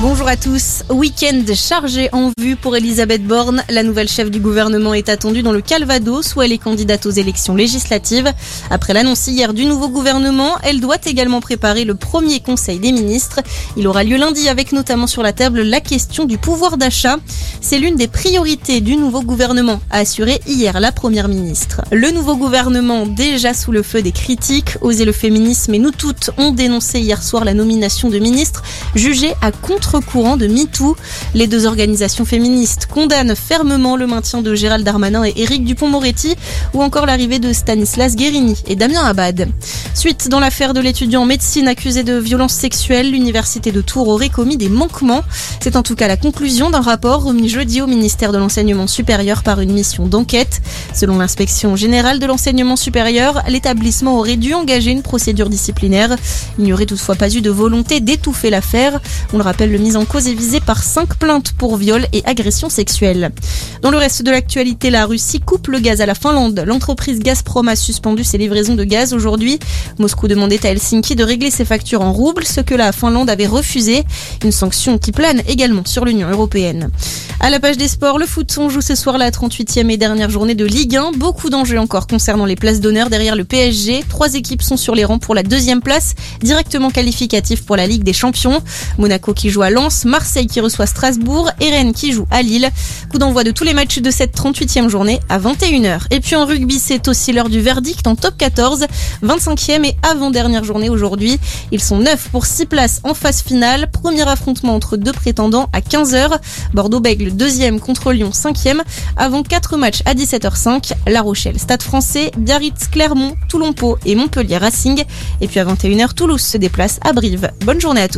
Bonjour à tous. Week-end chargé en vue pour Elisabeth Borne. La nouvelle chef du gouvernement est attendue dans le Calvados où elle est candidate aux élections législatives. Après l'annonce hier du nouveau gouvernement, elle doit également préparer le premier conseil des ministres. Il aura lieu lundi avec notamment sur la table la question du pouvoir d'achat. C'est l'une des priorités du nouveau gouvernement, a assuré hier la première ministre. Le nouveau gouvernement, déjà sous le feu des critiques, Oser le féminisme et nous toutes ont dénoncé hier soir la nomination de ministres jugée à contre courant de MeToo. Les deux organisations féministes condamnent fermement le maintien de Gérald Darmanin et Éric Dupont-Moretti ou encore l'arrivée de Stanislas Guérini et Damien Abad. Suite dans l'affaire de l'étudiant en médecine accusé de violences sexuelles, l'université de Tours aurait commis des manquements. C'est en tout cas la conclusion d'un rapport remis jeudi au ministère de l'enseignement supérieur par une mission d'enquête. Selon l'inspection générale de l'enseignement supérieur, l'établissement aurait dû engager une procédure disciplinaire. Il n'y aurait toutefois pas eu de volonté d'étouffer l'affaire. On le rappelle, le mise en cause est visé par cinq plaintes pour viol et agression sexuelle. Dans le reste de l'actualité, la Russie coupe le gaz à la Finlande. L'entreprise Gazprom a suspendu ses livraisons de gaz aujourd'hui. Moscou demandait à Helsinki de régler ses factures en roubles, ce que la Finlande avait refusé. Une sanction qui plane également sur l'Union européenne. À la page des sports, le foot, on joue ce soir la 38e et dernière journée de Ligue 1. Beaucoup d'enjeux encore concernant les places d'honneur derrière le PSG. Trois équipes sont sur les rangs pour la deuxième place, directement qualificative pour la Ligue des Champions. Monaco qui joue à Lens, Marseille qui reçoit Strasbourg et Rennes qui joue à Lille. Coup d'envoi de tous les matchs de cette 38e journée à 21h. Et puis en rugby, c'est aussi l'heure du verdict en top 14, 25e et avant-dernière journée aujourd'hui. Ils sont 9 pour 6 places en phase finale. Premier affrontement entre deux prétendants à 15h. Bordeaux-Bègle deuxième contre Lyon, cinquième, avant quatre matchs à 17h05, La Rochelle, Stade français, Biarritz, Clermont, Toulon-Pau et Montpellier Racing. Et puis à 21h, Toulouse se déplace à Brive. Bonne journée à tous.